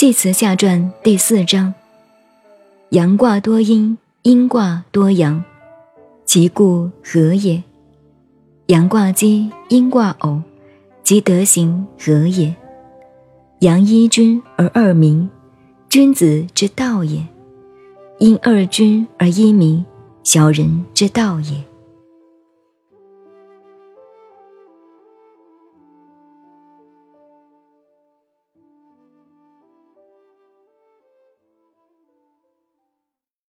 系辞下传第四章：阳卦多阴，阴卦多阳，其故何也？阳卦积，阴卦偶，即德行何也？阳一君而二民，君子之道也；阴二君而一民，小人之道也。